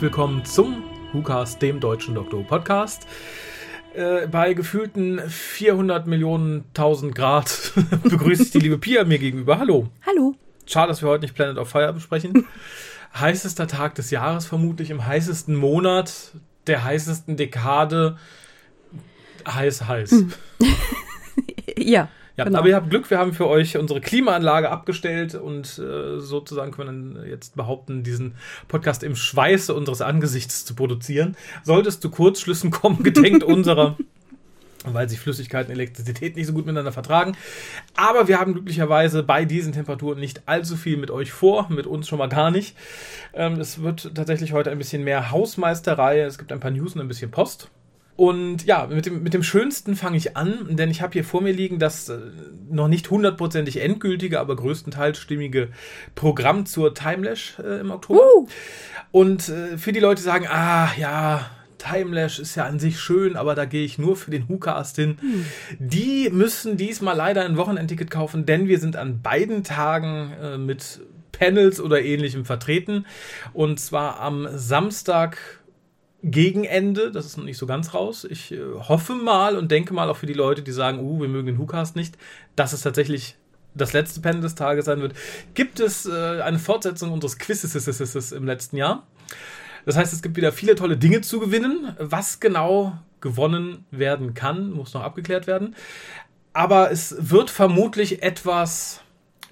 Herzlich willkommen zum WhoCast, dem deutschen Doktor Podcast. Äh, bei gefühlten 400 Millionen 1000 Grad begrüße ich die liebe Pia mir gegenüber. Hallo. Hallo. Schade, dass wir heute nicht Planet of Fire besprechen. Heißester Tag des Jahres, vermutlich im heißesten Monat, der heißesten Dekade. Heiß, heiß. ja. Ja, genau. aber ihr habt Glück, wir haben für euch unsere Klimaanlage abgestellt und äh, sozusagen können wir jetzt behaupten, diesen Podcast im Schweiße unseres Angesichts zu produzieren. Solltest du Kurzschlüssen kommen, gedenkt unserer, weil sich Flüssigkeit und Elektrizität nicht so gut miteinander vertragen. Aber wir haben glücklicherweise bei diesen Temperaturen nicht allzu viel mit euch vor, mit uns schon mal gar nicht. Ähm, es wird tatsächlich heute ein bisschen mehr Hausmeisterei, es gibt ein paar News und ein bisschen Post. Und ja, mit dem, mit dem Schönsten fange ich an, denn ich habe hier vor mir liegen das äh, noch nicht hundertprozentig endgültige, aber größtenteils stimmige Programm zur Timelash äh, im Oktober. Uh. Und äh, für die Leute, die sagen, ah ja, Timelash ist ja an sich schön, aber da gehe ich nur für den WhoCast hin. Hm. Die müssen diesmal leider ein Wochenendticket kaufen, denn wir sind an beiden Tagen äh, mit Panels oder ähnlichem vertreten. Und zwar am Samstag gegen Ende, das ist noch nicht so ganz raus. Ich äh, hoffe mal und denke mal auch für die Leute, die sagen, uh, wir mögen den WhoCast nicht, dass es tatsächlich das letzte Panel des Tages sein wird. Gibt es äh, eine Fortsetzung unseres Quizzes im letzten Jahr? Das heißt, es gibt wieder viele tolle Dinge zu gewinnen. Was genau gewonnen werden kann, muss noch abgeklärt werden. Aber es wird vermutlich etwas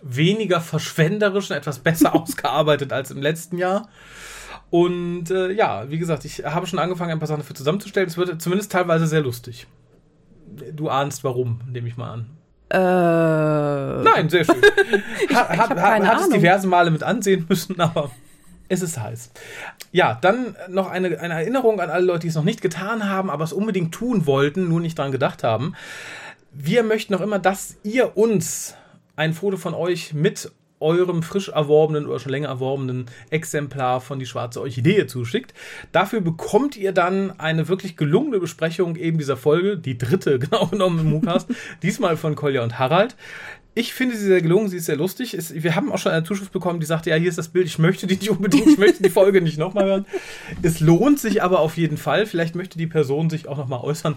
weniger verschwenderisch und etwas besser ausgearbeitet als im letzten Jahr. Und äh, ja, wie gesagt, ich habe schon angefangen, ein paar Sachen dafür zusammenzustellen. Es wird zumindest teilweise sehr lustig. Du ahnst warum, nehme ich mal an. Äh. Nein, sehr schön. ich, hat ich hab hat, keine hat es diverse Male mit ansehen müssen, aber es ist heiß. Ja, dann noch eine, eine Erinnerung an alle Leute, die es noch nicht getan haben, aber es unbedingt tun wollten, nur nicht dran gedacht haben. Wir möchten noch immer, dass ihr uns ein Foto von euch mit eurem frisch erworbenen oder schon länger erworbenen Exemplar von die schwarze Orchidee zuschickt. Dafür bekommt ihr dann eine wirklich gelungene Besprechung eben dieser Folge, die dritte genau genommen im WhoCast, diesmal von Kolja und Harald. Ich finde sie sehr gelungen, sie ist sehr lustig. Es, wir haben auch schon eine Zuschrift bekommen, die sagte, ja, hier ist das Bild, ich möchte die nicht unbedingt, ich möchte die Folge nicht nochmal hören. Es lohnt sich aber auf jeden Fall. Vielleicht möchte die Person sich auch nochmal äußern,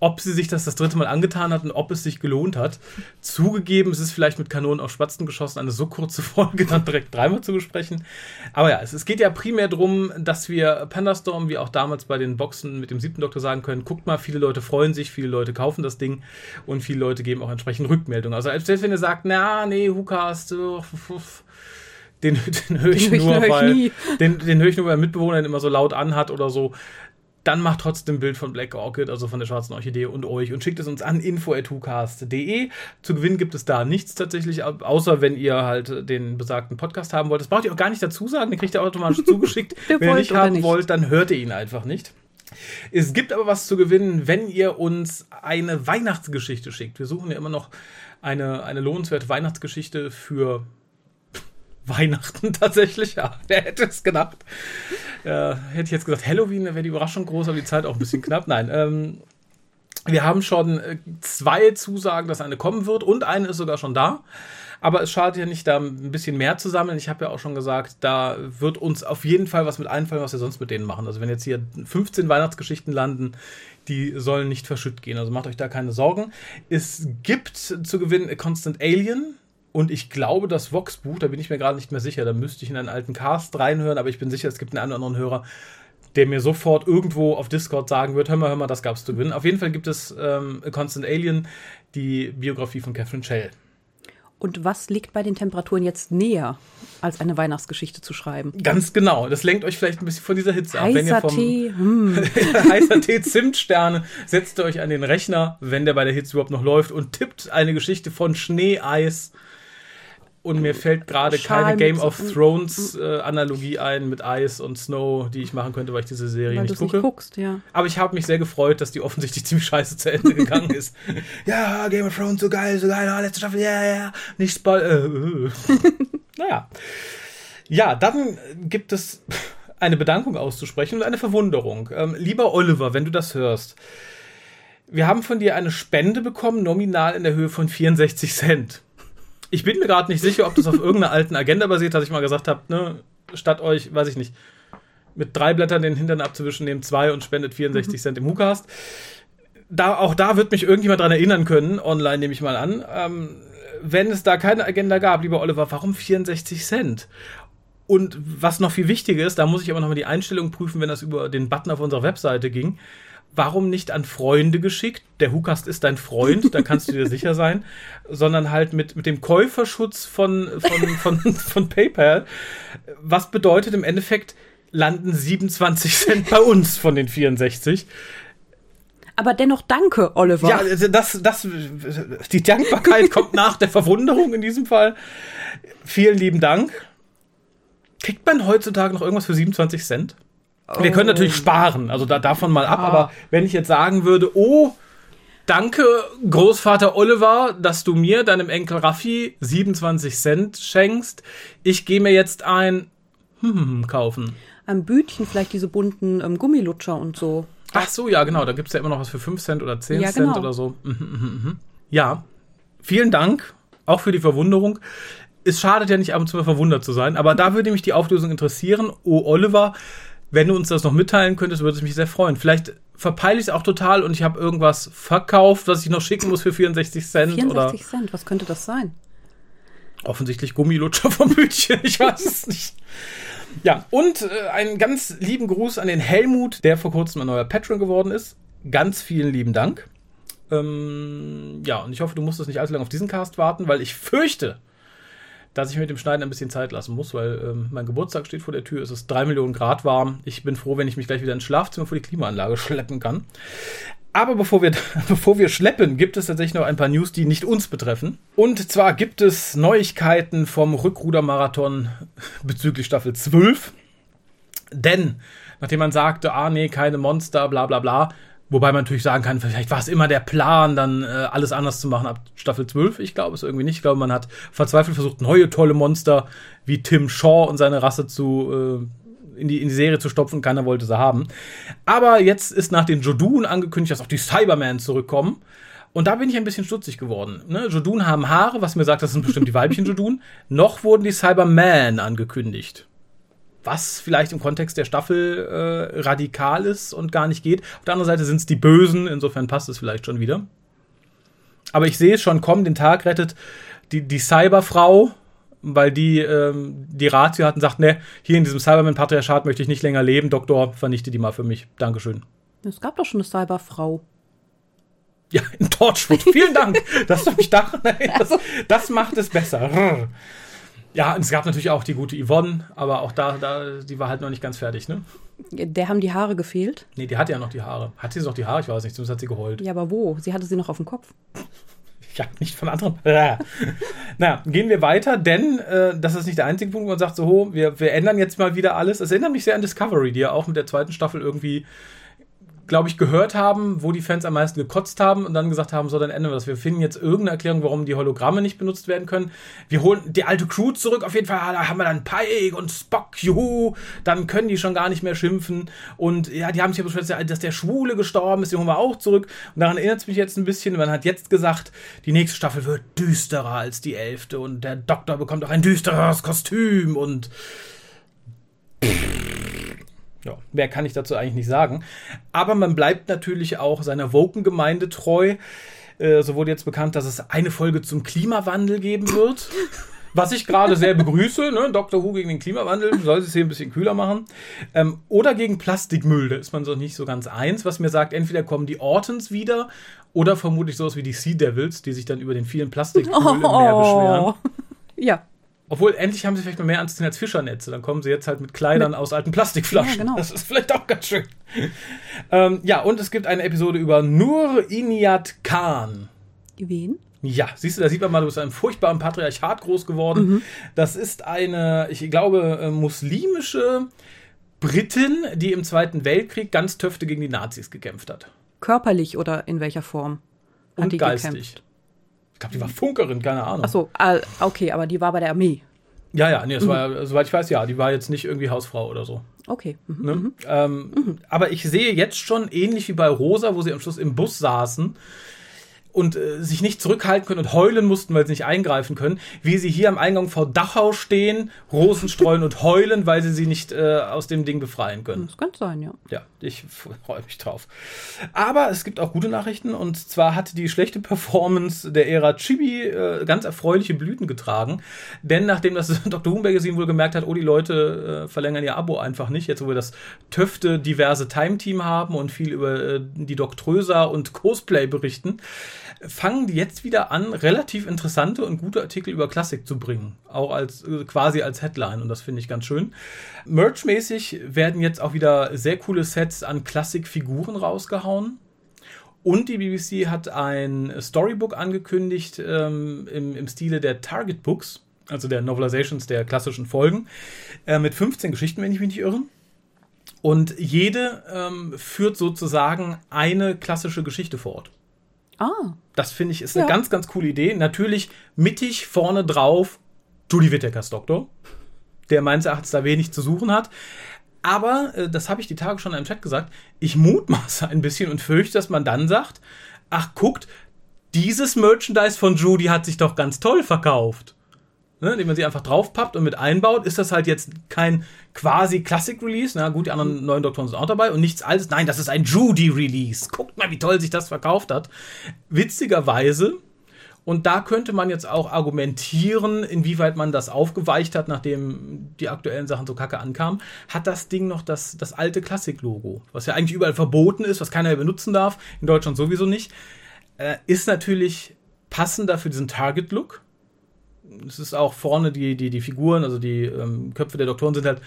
ob sie sich das das dritte Mal angetan hat und ob es sich gelohnt hat. Zugegeben, es ist vielleicht mit Kanonen auf Spatzen geschossen, eine so kurze Folge dann direkt dreimal zu besprechen. Aber ja, es, es geht ja primär darum, dass wir Pandastorm, wie auch damals bei den Boxen mit dem siebten Doktor sagen können, guckt mal, viele Leute freuen sich, viele Leute kaufen das Ding und viele Leute geben auch entsprechend Rückmeldungen. Also selbst wenn ihr sagt, na, nee, WhoCast, uh, den, den höre ich Den nur, ich weil den, den höre ich nur, weil Mitbewohner ihn immer so laut anhat oder so. Dann macht trotzdem ein Bild von Black Orchid, also von der schwarzen Orchidee und euch und schickt es uns an info.hucast.de. Zu gewinnen gibt es da nichts tatsächlich, außer wenn ihr halt den besagten Podcast haben wollt. Das braucht ihr auch gar nicht dazu sagen, den kriegt ihr automatisch zugeschickt. Wenn ihr nicht haben nicht. wollt, dann hört ihr ihn einfach nicht. Es gibt aber was zu gewinnen, wenn ihr uns eine Weihnachtsgeschichte schickt. Wir suchen ja immer noch eine, eine lohnenswerte Weihnachtsgeschichte für Weihnachten tatsächlich. Ja, wer hätte es gedacht? Äh, hätte ich jetzt gesagt, Halloween wäre die Überraschung groß, aber die Zeit auch ein bisschen knapp. Nein, ähm, wir haben schon äh, zwei Zusagen, dass eine kommen wird und eine ist sogar schon da. Aber es schadet ja nicht, da ein bisschen mehr zu sammeln. Ich habe ja auch schon gesagt, da wird uns auf jeden Fall was mit einfallen, was wir sonst mit denen machen. Also wenn jetzt hier 15 Weihnachtsgeschichten landen, die sollen nicht verschütt gehen. Also macht euch da keine Sorgen. Es gibt zu gewinnen Constant Alien. Und ich glaube, das Vox-Buch, da bin ich mir gerade nicht mehr sicher, da müsste ich in einen alten Cast reinhören, aber ich bin sicher, es gibt einen anderen Hörer, der mir sofort irgendwo auf Discord sagen wird, hör mal, hör mal, das gab's zu gewinnen. Auf jeden Fall gibt es ähm, A Constant Alien, die Biografie von Catherine Shell. Und was liegt bei den Temperaturen jetzt näher, als eine Weihnachtsgeschichte zu schreiben? Ganz genau. Das lenkt euch vielleicht ein bisschen von dieser Hitze ab. Wenn ihr Heißer vom Tee, hm. heißer Tee Zimtsterne setzt ihr euch an den Rechner, wenn der bei der Hitze überhaupt noch läuft und tippt eine Geschichte von Schnee, Eis. Und mir fällt gerade keine Game of Thrones äh, Analogie ein mit Eis und Snow, die ich machen könnte, weil ich diese Serie weil nicht es nicht gucke. guckst, ja. Aber ich habe mich sehr gefreut, dass die offensichtlich ziemlich scheiße zu Ende gegangen ist. ja, Game of Thrones, so geil, so geil, oh, letzte Staffel, ja, ja, ja, nicht spoil. Äh, äh. naja. Ja, dann gibt es eine Bedankung auszusprechen und eine Verwunderung. Ähm, lieber Oliver, wenn du das hörst, wir haben von dir eine Spende bekommen, nominal in der Höhe von 64 Cent. Ich bin mir gerade nicht sicher, ob das auf irgendeiner alten Agenda basiert, dass ich mal gesagt habe, ne, statt euch, weiß ich nicht, mit drei Blättern den Hintern abzuwischen, nehmt zwei und spendet 64 Cent im WhoCast. Da, auch da wird mich irgendjemand dran erinnern können, online nehme ich mal an. Ähm, wenn es da keine Agenda gab, lieber Oliver, warum 64 Cent? Und was noch viel wichtiger ist, da muss ich aber nochmal die Einstellung prüfen, wenn das über den Button auf unserer Webseite ging. Warum nicht an Freunde geschickt? Der Hukast ist dein Freund, da kannst du dir sicher sein. Sondern halt mit, mit dem Käuferschutz von, von, von, von PayPal. Was bedeutet im Endeffekt, landen 27 Cent bei uns von den 64. Aber dennoch danke, Oliver. Ja, also das, das, die Dankbarkeit kommt nach der Verwunderung in diesem Fall. Vielen lieben Dank. Kriegt man heutzutage noch irgendwas für 27 Cent? Wir können natürlich sparen, also da, davon mal ab, Ah. aber wenn ich jetzt sagen würde, oh, danke Großvater Oliver, dass du mir, deinem Enkel Raffi, 27 Cent schenkst, ich gehe mir jetzt ein hm, kaufen. Ein Bütchen, vielleicht diese bunten ähm, Gummilutscher und so. Ach so, ja, genau, da gibt es ja immer noch was für 5 Cent oder 10 Ja, Cent genau. oder so. Mhm, mhm, mhm. Ja, vielen Dank, auch für die Verwunderung. Es schadet ja nicht ab und zu mal verwundert zu sein, aber da würde mich die Auflösung interessieren. Oh, Oliver, wenn du uns das noch mitteilen könntest, würde es mich sehr freuen. Vielleicht verpeile ich es auch total und ich habe irgendwas verkauft, was ich noch schicken muss für 64 Cent 64 oder Cent, was könnte das sein? offensichtlich Gummilutscher vom Bütchen. Ich weiß es nicht. Ja, und äh, einen ganz lieben Gruß an den Helmut, der vor kurzem ein neuer Patron geworden ist. Ganz vielen lieben Dank. Ähm, ja, und ich hoffe, du musstest nicht allzu lange auf diesen Cast warten, weil ich fürchte, dass ich mit dem Schneiden ein bisschen Zeit lassen muss, weil ähm, mein Geburtstag steht vor der Tür. Es ist drei Millionen Grad warm. Ich bin froh, wenn ich mich gleich wieder ins Schlafzimmer vor die Klimaanlage schleppen kann. Aber bevor wir, bevor wir schleppen, gibt es tatsächlich noch ein paar News, die nicht uns betreffen. Und zwar gibt es Neuigkeiten vom Rückrudermarathon bezüglich Staffel 12. Denn, nachdem man sagte, ah nee, keine Monster, bla bla bla, wobei man natürlich sagen kann, vielleicht war es immer der Plan, dann äh, alles anders zu machen ab Staffel 12. Ich glaube es irgendwie nicht. Ich glaube, man hat verzweifelt versucht, neue tolle Monster wie Tim Shaw und seine Rasse zu äh, in, die, in die Serie zu stopfen. Keiner wollte sie haben. Aber jetzt ist nach den Jodun angekündigt, dass auch die Cybermen zurückkommen. Und da bin ich ein bisschen stutzig geworden. Ne? Jodun haben Haare, was mir sagt, das sind bestimmt die weiblichen Jodun. Noch wurden die Cybermen angekündigt was vielleicht im Kontext der Staffel äh, radikal ist und gar nicht geht. Auf der anderen Seite sind es die Bösen, insofern passt es vielleicht schon wieder. Aber ich sehe es schon kommen, den Tag rettet die, die Cyberfrau, weil die ähm, die Ratio hat und sagt, ne, hier in diesem Cyberman-Patriarchat möchte ich nicht länger leben. Doktor, vernichte die mal für mich. Dankeschön. Es gab doch schon eine Cyberfrau. Ja, in Torchwood. Vielen Dank, dass du mich daran erinnerst. Das macht es besser. Ja, und es gab natürlich auch die gute Yvonne, aber auch da, da, die war halt noch nicht ganz fertig, ne? Der haben die Haare gefehlt. Nee, die hatte ja noch die Haare. Hat sie noch die Haare? Ich weiß nicht, zumindest hat sie geheult. Ja, aber wo? Sie hatte sie noch auf dem Kopf. Ja, nicht von anderen. naja, gehen wir weiter, denn äh, das ist nicht der einzige Punkt, wo man sagt, so, ho, wir, wir ändern jetzt mal wieder alles. Es erinnert mich sehr an Discovery, die ja auch mit der zweiten Staffel irgendwie, glaube ich, gehört haben, wo die Fans am meisten gekotzt haben und dann gesagt haben, so, dann ändern wir das. Wir finden jetzt irgendeine Erklärung, warum die Hologramme nicht benutzt werden können. Wir holen die alte Crew zurück, auf jeden Fall, Ah, da haben wir dann Pike und Spock, juhu, dann können die schon gar nicht mehr schimpfen. Und ja, die haben sich ja beschwert, dass der Schwule gestorben ist, den holen wir auch zurück. Und daran erinnert es mich jetzt ein bisschen, man hat jetzt gesagt, die nächste Staffel wird düsterer als die elfte. Und der Doktor bekommt auch ein düsteres Kostüm. Und ja, mehr kann ich dazu eigentlich nicht sagen. Aber man bleibt natürlich auch seiner Woken-Gemeinde treu. Äh, so wurde jetzt bekannt, dass es eine Folge zum Klimawandel geben wird. Was ich gerade sehr begrüße, ne? Dr. Who gegen den Klimawandel, soll es hier ein bisschen kühler machen. Ähm, oder gegen Plastikmüll, da ist man so nicht so ganz eins, was mir sagt, entweder kommen die Ortons wieder oder vermutlich sowas wie die Sea Devils, die sich dann über den vielen Plastikmüll im Meer beschweren. Ja. Obwohl, endlich haben sie vielleicht mal mehr anzuziehen als Fischernetze. Dann kommen sie jetzt halt mit Kleidern aus alten Plastikflaschen. Ja, genau. Das ist vielleicht auch ganz schön. ähm, ja, und es gibt eine Episode über Nur Iniyat Khan. Wen? Ja, siehst du, da sieht man mal, du bist in einem furchtbaren Patriarchat groß geworden. Das ist eine, ich glaube, äh, muslimische Britin, die im Zweiten Weltkrieg ganz töfte gegen die Nazis gekämpft hat. Körperlich oder in welcher Form? Hat Und geistig. gekämpft? Ich glaube, die war Funkerin, keine Ahnung. Achso, äh, okay, aber die war bei der Armee. Ja, ja, nee, das war, soweit ich weiß, ja, die war jetzt nicht irgendwie Hausfrau oder so. Okay. Mhm. Ne? Ähm, Aber ich sehe jetzt schon, ähnlich wie bei Rosa, wo sie am Schluss im Bus saßen und äh, sich nicht zurückhalten können und heulen mussten, weil sie nicht eingreifen können, wie sie hier am Eingang vor Dachau stehen, Rosen streuen und heulen, weil sie sie nicht äh, aus dem Ding befreien können. Das könnte sein, ja. Ja, ich freue mich drauf. Aber es gibt auch gute Nachrichten und zwar hat die schlechte Performance der Ära Chibi äh, ganz erfreuliche Blüten getragen, denn nachdem das Dr. Who Magazine wohl gemerkt hat, oh, die Leute äh, verlängern ihr Abo einfach nicht, jetzt wo wir das Töfte diverse Time-Team haben und viel über äh, die Doktrösa und Cosplay berichten, fangen die jetzt wieder an, relativ interessante und gute Artikel über Klassik zu bringen. Auch als quasi als Headline und das finde ich ganz schön. Merchmäßig werden jetzt auch wieder sehr coole Sets an Klassikfiguren rausgehauen. Und die BBC hat ein Storybook angekündigt ähm, im, im Stile der Target Books, also der Novelizations der klassischen Folgen, äh, mit 15 Geschichten, wenn ich mich nicht irre. Und jede ähm, führt sozusagen eine klassische Geschichte fort. Ah. Das finde ich ist eine ganz, ganz coole Idee. Natürlich mittig vorne drauf Judy Whittakers Doktor, der meines Erachtens da wenig zu suchen hat. Aber, äh, das habe ich die Tage schon im Chat gesagt, ich mutmaße ein bisschen und fürchte, dass man dann sagt, ach guckt, dieses Merchandise von Judy hat sich doch ganz toll verkauft ne, indem man sie einfach draufpappt und mit einbaut, ist das halt jetzt kein quasi Classic-Release. Na gut, die anderen neuen Doktoren sind auch dabei und nichts altes. Nein, das ist ein Judy-Release. Guckt mal, wie toll sich das verkauft hat. Witzigerweise, und da könnte man jetzt auch argumentieren, inwieweit man das aufgeweicht hat, nachdem die aktuellen Sachen so kacke ankamen, hat das Ding noch das, das alte Klassik-Logo, was ja eigentlich überall verboten ist, was keiner mehr benutzen darf, in Deutschland sowieso nicht, äh, ist natürlich passender für diesen Target-Look es ist auch vorne die, die, die Figuren, also die ähm, Köpfe der Doktoren sind halt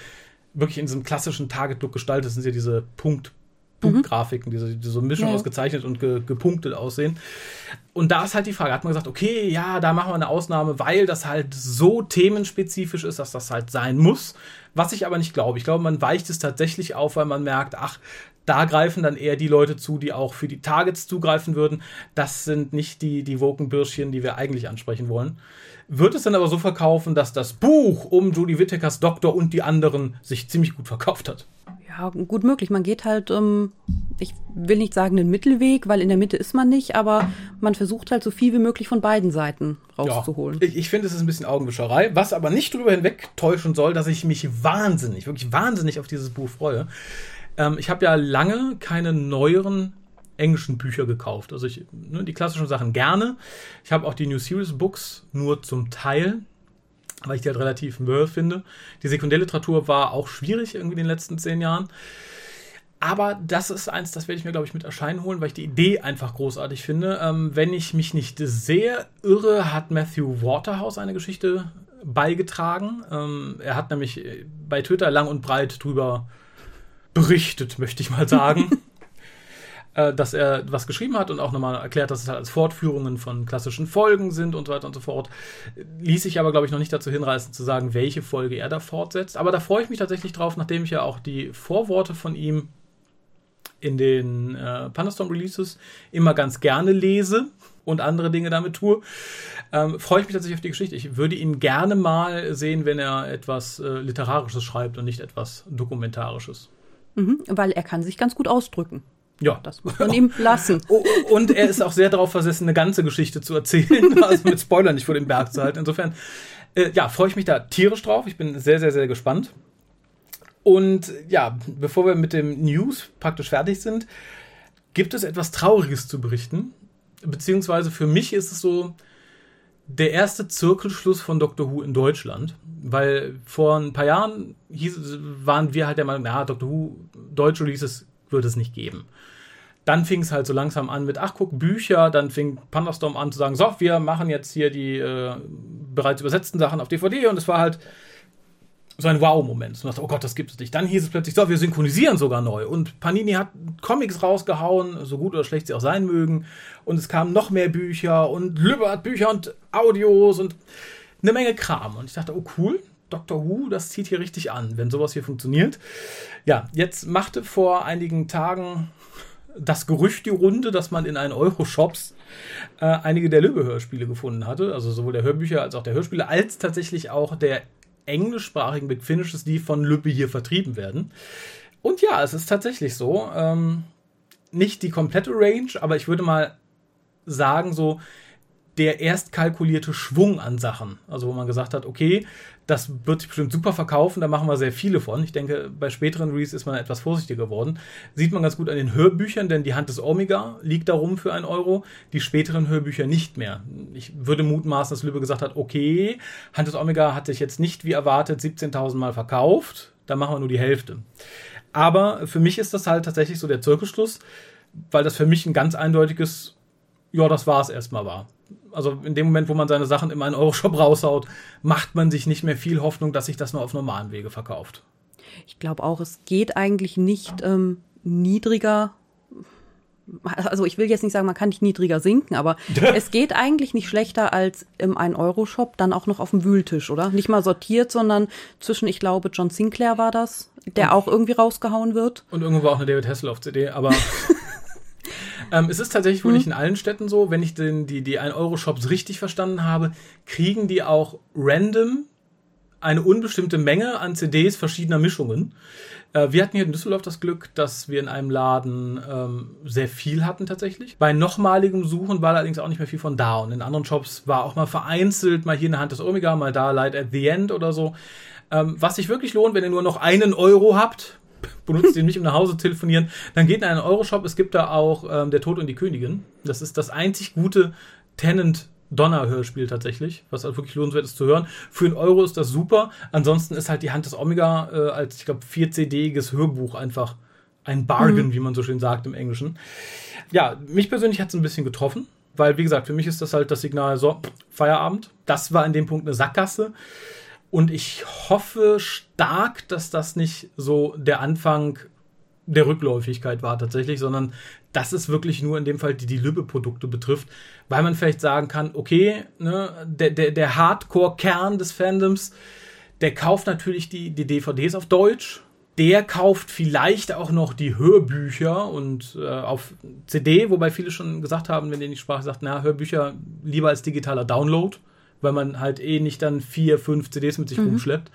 wirklich in diesem klassischen Target-Look gestaltet. Das sind ja diese Punkt, Punktgrafiken, diese, die so Mischung ja. ausgezeichnet und ge, gepunktet aussehen. Und da ist halt die Frage, hat man gesagt, okay, ja, da machen wir eine Ausnahme, weil das halt so themenspezifisch ist, dass das halt sein muss. Was ich aber nicht glaube. Ich glaube, man weicht es tatsächlich auf, weil man merkt, ach, da greifen dann eher die Leute zu, die auch für die Targets zugreifen würden. Das sind nicht die, die Woken-Bürschchen, die wir eigentlich ansprechen wollen wird es dann aber so verkaufen, dass das Buch um Judy Whittakers Doktor und die anderen sich ziemlich gut verkauft hat. Ja, gut möglich. Man geht halt, ähm, ich will nicht sagen den Mittelweg, weil in der Mitte ist man nicht, aber man versucht halt so viel wie möglich von beiden Seiten rauszuholen. Ja, ich, ich finde, es ist ein bisschen Augenwischerei, was aber nicht darüber hinweg täuschen soll, dass ich mich wahnsinnig, wirklich wahnsinnig auf dieses Buch freue. Ähm, ich habe ja lange keine neueren englischen Bücher gekauft. Also ich, ne, die klassischen Sachen gerne. Ich habe auch die New Series Books nur zum Teil, weil ich die halt relativ mörr finde. Die Sekundärliteratur war auch schwierig irgendwie in den letzten zehn Jahren. Aber das ist eins, das werde ich mir, glaube ich, mit erscheinen holen, weil ich die Idee einfach großartig finde. Ähm, wenn ich mich nicht sehr irre, hat Matthew Waterhouse eine Geschichte beigetragen. Ähm, er hat nämlich bei Twitter lang und breit drüber berichtet, möchte ich mal sagen. äh, dass er was geschrieben hat und auch nochmal erklärt, dass es halt als Fortführungen von klassischen Folgen sind und so weiter und so fort. Ließ sich aber, glaube ich, noch nicht dazu hinreißen zu sagen, welche Folge er da fortsetzt. Aber da freue ich mich tatsächlich drauf, nachdem ich ja auch die Vorworte von ihm in den äh, Pandastorm Releases immer ganz gerne lese und andere Dinge damit tue, ähm, freue ich mich tatsächlich auf die Geschichte. Ich würde ihn gerne mal sehen, wenn er etwas äh, Literarisches schreibt und nicht etwas Dokumentarisches. Mhm, weil er kann sich ganz gut ausdrücken. Ja. Das muss man ihm lassen. Oh, oh, und er ist auch sehr darauf versessen, eine ganze Geschichte zu erzählen, also mit Spoilern nicht vor dem Berg zu halten. Insofern, äh, ja, freue ich mich da tierisch drauf. Ich bin sehr, sehr, sehr gespannt. Und ja, bevor wir mit dem News praktisch fertig sind, gibt es etwas Trauriges zu berichten. Beziehungsweise für mich ist es so der erste Zirkelschluss von Doctor Who in Deutschland. Weil vor ein paar Jahren hieß, waren wir halt der Meinung, ja, Doctor Who, deutsche Releases wird es nicht geben dann fing es halt so langsam an mit, ach guck, Bücher, dann fing Pandastorm an zu sagen, so, wir machen jetzt hier die äh, bereits übersetzten Sachen auf DVD und es war halt so ein Wow-Moment. Und dachte, oh Gott, das gibt es nicht. Dann hieß es plötzlich, so, wir synchronisieren sogar neu. Und Panini hat Comics rausgehauen, so gut oder schlecht sie auch sein mögen. Und es kamen noch mehr Bücher und Lübbe hat Bücher und Audios und eine Menge Kram. Und ich dachte, oh cool, Doctor Who, das zieht hier richtig an, wenn sowas hier funktioniert. Ja, jetzt machte vor einigen Tagen das Gerücht die Runde, dass man in einen Euro-Shops äh, einige der Löwe-Hörspiele gefunden hatte. Also sowohl der Hörbücher als auch der Hörspiele, als tatsächlich auch der englischsprachigen Big Finishes, die von Lübbe hier vertrieben werden. Und ja, es ist tatsächlich so. Ähm, nicht die komplette Range, aber ich würde mal sagen, so der erst kalkulierte Schwung an Sachen. Also wo man gesagt hat, okay, das wird sich bestimmt super verkaufen, da machen wir sehr viele von. Ich denke, bei späteren Release ist man etwas vorsichtiger geworden. Sieht man ganz gut an den Hörbüchern, denn die Hand des Omega liegt darum für einen Euro, die späteren Hörbücher nicht mehr. Ich würde mutmaßen, dass Lübbe gesagt hat, okay, Hand des Omega hat sich jetzt nicht wie erwartet 17.000 Mal verkauft, da machen wir nur die Hälfte. Aber für mich ist das halt tatsächlich so der Zirkelschluss, weil das für mich ein ganz eindeutiges, ja, das war es erstmal war also in dem Moment, wo man seine Sachen in einen Euro-Shop raushaut, macht man sich nicht mehr viel Hoffnung, dass sich das nur auf normalen Wege verkauft. Ich glaube auch, es geht eigentlich nicht ähm, niedriger. Also ich will jetzt nicht sagen, man kann nicht niedriger sinken, aber es geht eigentlich nicht schlechter als im 1-Euro-Shop dann auch noch auf dem Wühltisch, oder? Nicht mal sortiert, sondern zwischen, ich glaube, John Sinclair war das, der auch irgendwie rausgehauen wird. Und irgendwo war auch eine David Hasselhoff-CD, aber Ähm, es ist tatsächlich wohl hm. nicht in allen Städten so. Wenn ich den, die, die 1-Euro-Shops richtig verstanden habe, kriegen die auch random eine unbestimmte Menge an CDs verschiedener Mischungen. Äh, wir hatten hier in Düsseldorf das Glück, dass wir in einem Laden ähm, sehr viel hatten tatsächlich. Bei nochmaligem Suchen war allerdings auch nicht mehr viel von da. Und in anderen Shops war auch mal vereinzelt, mal hier in der Hand des Omega, mal da Light at the End oder so. Ähm, was sich wirklich lohnt, wenn ihr nur noch einen Euro habt, benutzt den nicht, um nach Hause zu telefonieren, dann geht in einen Euroshop. Es gibt da auch ähm, Der Tod und die Königin. Das ist das einzig gute Tenant Donner-Hörspiel tatsächlich, was halt wirklich lohnenswert ist zu hören. Für einen Euro ist das super. Ansonsten ist halt die Hand des Omega äh, als, ich glaube, 4-CD-iges Hörbuch einfach ein Bargain, mhm. wie man so schön sagt im Englischen. Ja, mich persönlich hat es ein bisschen getroffen, weil, wie gesagt, für mich ist das halt das Signal, so, Feierabend. Das war in dem Punkt eine Sackgasse. Und ich hoffe stark, dass das nicht so der Anfang der Rückläufigkeit war tatsächlich, sondern dass es wirklich nur in dem Fall die, die Lübbe-Produkte betrifft, weil man vielleicht sagen kann, okay, ne, der, der, der Hardcore-Kern des Fandoms, der kauft natürlich die, die DVDs auf Deutsch, der kauft vielleicht auch noch die Hörbücher und äh, auf CD, wobei viele schon gesagt haben, wenn die die Sprache sagt, na, Hörbücher lieber als digitaler Download weil man halt eh nicht dann vier, fünf CDs mit sich mhm. rumschleppt.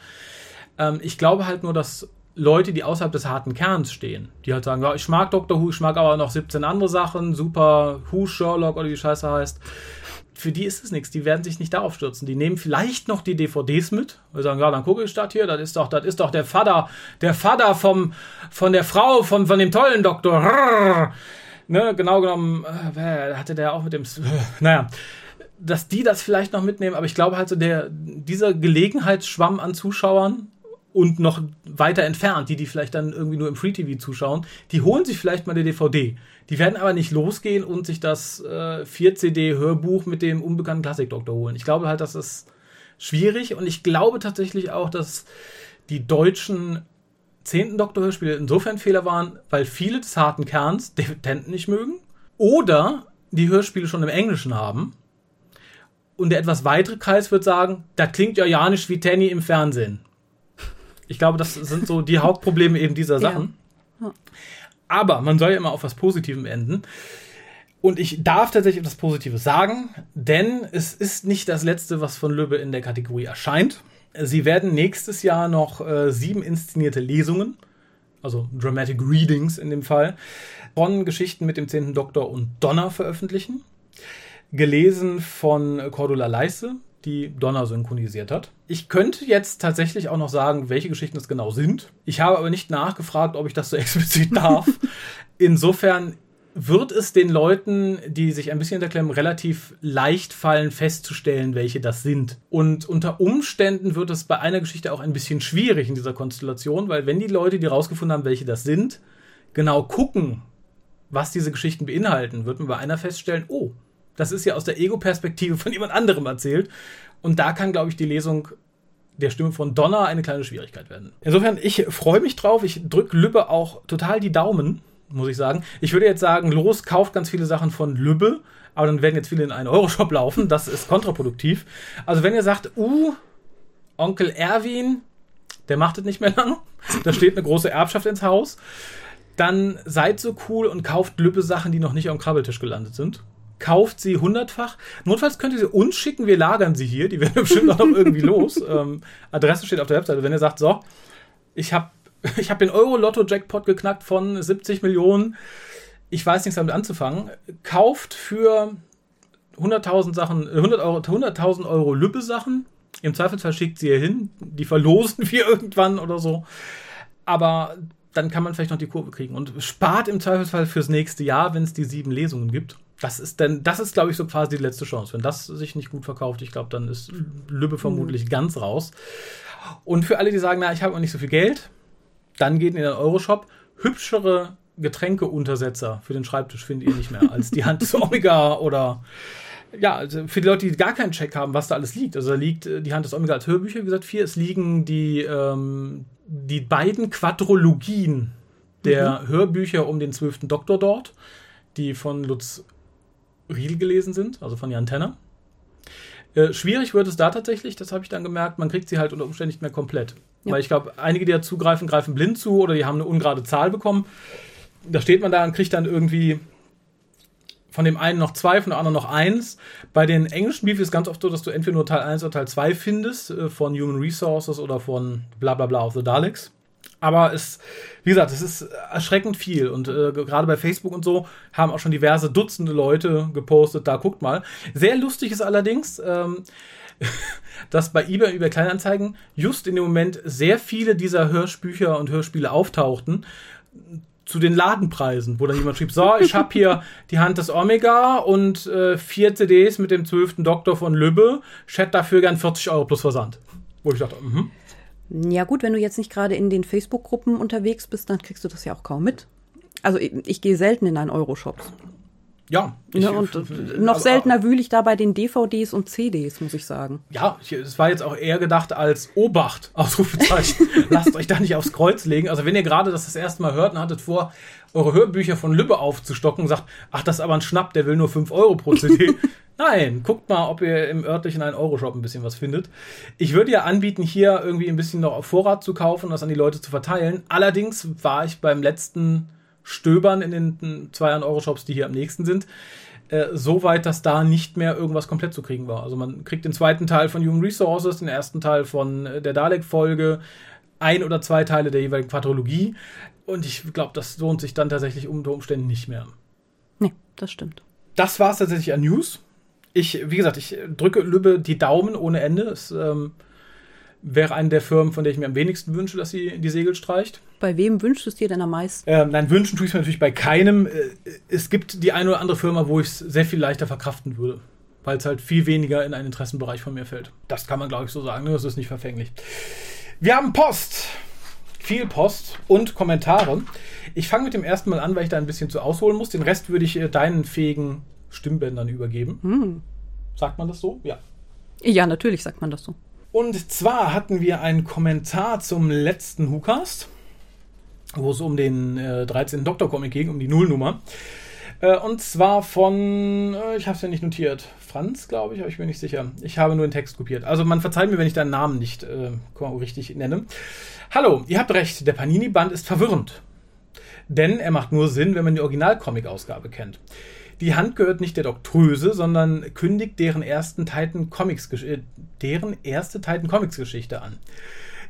Ähm, ich glaube halt nur, dass Leute, die außerhalb des harten Kerns stehen, die halt sagen, ja, ich mag Dr. Who, ich mag aber noch 17 andere Sachen, super Who, Sherlock oder wie die Scheiße heißt. Für die ist es nichts, die werden sich nicht darauf stürzen. Die nehmen vielleicht noch die DVDs mit, und sagen, ja, dann gucke ich das hier, das ist doch, das ist doch der Vater, der Vater vom, von der Frau, von, von dem tollen Doktor. Ne, genau genommen, äh, hatte der auch mit dem, naja, dass die das vielleicht noch mitnehmen, aber ich glaube halt so, der, dieser Gelegenheitsschwamm an Zuschauern und noch weiter entfernt, die, die vielleicht dann irgendwie nur im Free TV zuschauen, die holen sich vielleicht mal die DVD. Die werden aber nicht losgehen und sich das äh, 4-CD-Hörbuch mit dem unbekannten Klassikdoktor holen. Ich glaube halt, das ist schwierig und ich glaube tatsächlich auch, dass die deutschen zehnten Doktor-Hörspiele insofern Fehler waren, weil viele des harten Kerns Tenten nicht mögen oder die Hörspiele schon im Englischen haben und der etwas weitere Kreis wird sagen, das klingt ja ja nicht wie Tanny im Fernsehen. Ich glaube, das sind so die Hauptprobleme eben dieser Sachen. Ja. Aber man soll ja immer auf was Positivem enden. Und ich darf tatsächlich etwas Positives sagen, denn es ist nicht das letzte, was von Löbe in der Kategorie erscheint. Sie werden nächstes Jahr noch äh, sieben inszenierte Lesungen, also Dramatic Readings in dem Fall, von Geschichten mit dem 10. Doktor und Donner veröffentlichen gelesen von Cordula Leisse, die Donner synchronisiert hat. Ich könnte jetzt tatsächlich auch noch sagen, welche Geschichten es genau sind. Ich habe aber nicht nachgefragt, ob ich das so explizit darf. Insofern wird es den Leuten, die sich ein bisschen hinterklemmen, relativ leicht fallen, festzustellen, welche das sind. Und unter Umständen wird es bei einer Geschichte auch ein bisschen schwierig in dieser Konstellation, weil wenn die Leute, die rausgefunden haben, welche das sind, genau gucken, was diese Geschichten beinhalten, wird man bei einer feststellen, oh, das ist ja aus der Ego-Perspektive von jemand anderem erzählt. Und da kann, glaube ich, die Lesung der Stimme von Donner eine kleine Schwierigkeit werden. Insofern, ich freue mich drauf. Ich drücke Lübbe auch total die Daumen, muss ich sagen. Ich würde jetzt sagen, los, kauft ganz viele Sachen von Lübbe, aber dann werden jetzt viele in einen Euroshop laufen. Das ist kontraproduktiv. Also wenn ihr sagt, uh, Onkel Erwin, der macht es nicht mehr lang, da steht eine große Erbschaft ins Haus, dann seid so cool und kauft Lübbe Sachen, die noch nicht am Krabbeltisch gelandet sind kauft sie hundertfach. Notfalls könnt ihr sie uns schicken, wir lagern sie hier. Die werden bestimmt auch noch irgendwie los. Ähm, Adresse steht auf der Webseite. Wenn ihr sagt, so, ich habe ich hab den Euro-Lotto-Jackpot geknackt von 70 Millionen, ich weiß nichts damit anzufangen, kauft für 100.000 Sachen, 100 Euro, 100.000 Euro Lübbe-Sachen. Im Zweifelsfall schickt sie ihr hin. Die verlosen wir irgendwann oder so. Aber dann kann man vielleicht noch die Kurve kriegen und spart im Zweifelsfall fürs nächste Jahr, wenn es die sieben Lesungen gibt. Das ist denn, das ist, glaube ich, so quasi die letzte Chance. Wenn das sich nicht gut verkauft, ich glaube, dann ist Lübbe vermutlich mhm. ganz raus. Und für alle, die sagen, na, ich habe noch nicht so viel Geld, dann geht in den Euroshop. Hübschere Getränkeuntersetzer für den Schreibtisch findet ihr nicht mehr als die Hand des Omega oder ja, also für die Leute, die gar keinen Check haben, was da alles liegt. Also da liegt äh, die Hand des Omega als Hörbücher, wie gesagt, vier. Es liegen die, ähm, die beiden Quadrologien der mhm. Hörbücher um den zwölften Doktor dort, die von Lutz Riedel gelesen sind, also von Jan Tenner. Äh, schwierig wird es da tatsächlich, das habe ich dann gemerkt, man kriegt sie halt unter Umständen nicht mehr komplett. Ja. Weil ich glaube, einige, die da zugreifen, greifen blind zu oder die haben eine ungerade Zahl bekommen. Da steht man da und kriegt dann irgendwie von dem einen noch zwei, von dem anderen noch eins. Bei den englischen Briefs ist es ganz oft so, dass du entweder nur Teil 1 oder Teil 2 findest, äh, von Human Resources oder von bla bla bla of the Daleks. Aber es, wie gesagt, es ist erschreckend viel. Und äh, gerade bei Facebook und so haben auch schon diverse Dutzende Leute gepostet, da guckt mal. Sehr lustig ist allerdings, ähm, dass bei eBay über Kleinanzeigen just in dem Moment sehr viele dieser Hörspiele und Hörspiele auftauchten zu den Ladenpreisen, wo dann jemand schrieb, so, ich habe hier die Hand des Omega und äh, vier CDs mit dem zwölften Doktor von Lübbe, ich hätte dafür gern 40 Euro plus Versand. Wo ich dachte, mhm. Ja gut, wenn du jetzt nicht gerade in den Facebook-Gruppen unterwegs bist, dann kriegst du das ja auch kaum mit. Also ich, ich gehe selten in einen Euroshops. Ja. Ich, ja, und noch seltener wühle ich da bei den DVDs und CDs, muss ich sagen. Ja, es war jetzt auch eher gedacht als Obacht, Ausrufezeichen. Lasst euch da nicht aufs Kreuz legen. Also wenn ihr gerade das das erste Mal hört und hattet vor, eure Hörbücher von Lübbe aufzustocken und sagt, ach, das ist aber ein Schnapp, der will nur 5 Euro pro CD. Nein, guckt mal, ob ihr im örtlichen einen Euro-Shop ein bisschen was findet. Ich würde ja anbieten, hier irgendwie ein bisschen noch auf Vorrat zu kaufen und das an die Leute zu verteilen. Allerdings war ich beim letzten Stöbern in den zwei Euro-Shops, die hier am nächsten sind, äh, so weit, dass da nicht mehr irgendwas komplett zu kriegen war. Also man kriegt den zweiten Teil von Human Resources, den ersten Teil von äh, der Dalek-Folge, ein oder zwei Teile der jeweiligen Quadrologie. Und ich glaube, das lohnt sich dann tatsächlich unter Umständen nicht mehr. Nee, das stimmt. Das war es tatsächlich an News. Ich, wie gesagt, ich drücke Lübbe die Daumen ohne Ende. Es ähm, wäre eine der Firmen, von der ich mir am wenigsten wünsche, dass sie die Segel streicht. Bei wem wünschst du es dir denn am meisten? Ähm, nein, wünschen tue ich es mir natürlich bei keinem. Äh, es gibt die eine oder andere Firma, wo ich es sehr viel leichter verkraften würde. Weil es halt viel weniger in einen Interessenbereich von mir fällt. Das kann man, glaube ich, so sagen. Ne? Das ist nicht verfänglich. Wir haben Post. Viel Post und Kommentare. Ich fange mit dem ersten Mal an, weil ich da ein bisschen zu ausholen muss. Den Rest würde ich äh, deinen fähigen Stimmbändern übergeben. Hm. Sagt man das so? Ja. Ja, natürlich sagt man das so. Und zwar hatten wir einen Kommentar zum letzten WhoCast, wo es um den äh, 13. Doktor-Comic ging, um die Nullnummer. Äh, und zwar von, äh, ich habe es ja nicht notiert, Franz, glaube ich, aber ich bin nicht sicher. Ich habe nur den Text kopiert. Also man verzeiht mir, wenn ich deinen Namen nicht äh, richtig nenne. Hallo, ihr habt recht, der Panini-Band ist verwirrend. Denn er macht nur Sinn, wenn man die Original-Comic-Ausgabe kennt. Die Hand gehört nicht der Doktröse, sondern kündigt deren ersten Titan Comics, äh, deren erste Titan Comics Geschichte an.